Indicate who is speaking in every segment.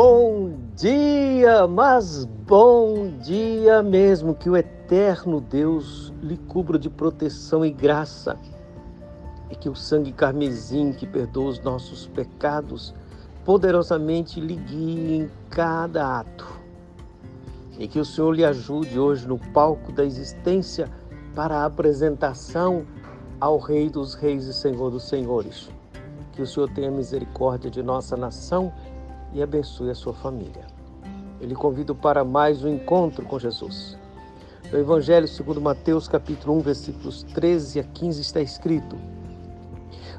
Speaker 1: Bom dia, mas bom dia mesmo. Que o eterno Deus lhe cubra de proteção e graça. E que o sangue carmesim que perdoa os nossos pecados poderosamente lhe guie em cada ato. E que o Senhor lhe ajude hoje no palco da existência para a apresentação ao Rei dos Reis e Senhor dos Senhores. Que o Senhor tenha misericórdia de nossa nação e abençoe a sua família. Ele convida para mais um encontro com Jesus. No Evangelho segundo Mateus, capítulo 1, versículos 13 a 15, está escrito: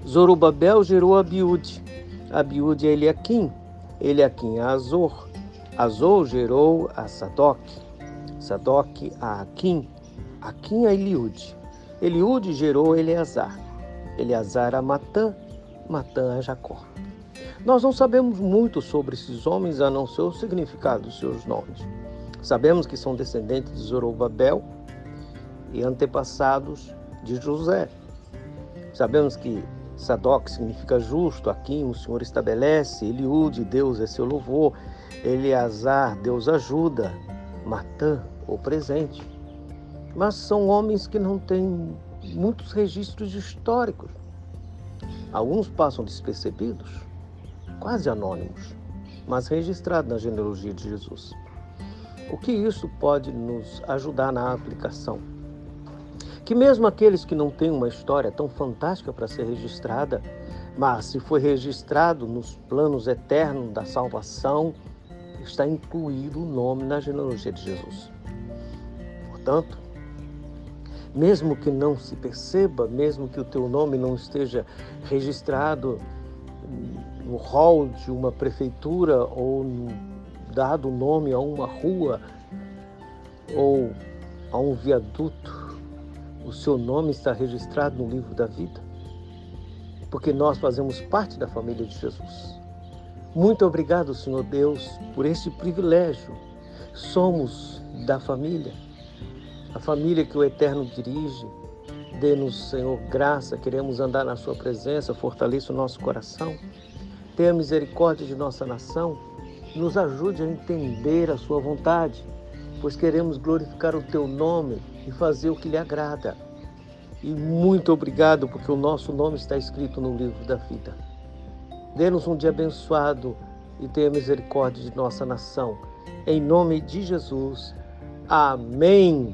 Speaker 1: Zorobabel gerou Abiúde, Abiúde a Eliakim, Eliakim a Azor, Azor gerou a Sadoc, Sadoc a Aquim, Aquim a Eliúde, Eliúde gerou Eleazar, Eleazar a Matã, Matã a Jacó. Nós não sabemos muito sobre esses homens a não ser o significado dos seus nomes. Sabemos que são descendentes de Zorobabel e antepassados de José. Sabemos que Sadoc significa justo, Aquim o Senhor estabelece, Eliúde, Deus é seu louvor, Eleazar, Deus ajuda, Matã, o presente. Mas são homens que não têm muitos registros históricos. Alguns passam despercebidos, quase anônimos, mas registrados na genealogia de Jesus. O que isso pode nos ajudar na aplicação? Que mesmo aqueles que não têm uma história tão fantástica para ser registrada, mas se foi registrado nos planos eternos da salvação, está incluído o nome na genealogia de Jesus. Portanto, mesmo que não se perceba, mesmo que o teu nome não esteja registrado no hall de uma prefeitura ou dado nome a uma rua ou a um viaduto, o seu nome está registrado no livro da vida, porque nós fazemos parte da família de Jesus. Muito obrigado, Senhor Deus, por este privilégio. Somos da família, a família que o Eterno dirige. Dê-nos, Senhor, graça, queremos andar na Sua presença, fortaleça o nosso coração. Tenha misericórdia de nossa nação, nos ajude a entender a Sua vontade, pois queremos glorificar o Teu nome e fazer o que lhe agrada. E muito obrigado, porque o nosso nome está escrito no livro da vida. Dê-nos um dia abençoado e tenha misericórdia de nossa nação. Em nome de Jesus. Amém.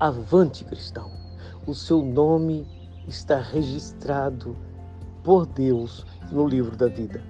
Speaker 1: Avante, cristão. O seu nome está registrado por Deus no livro da vida.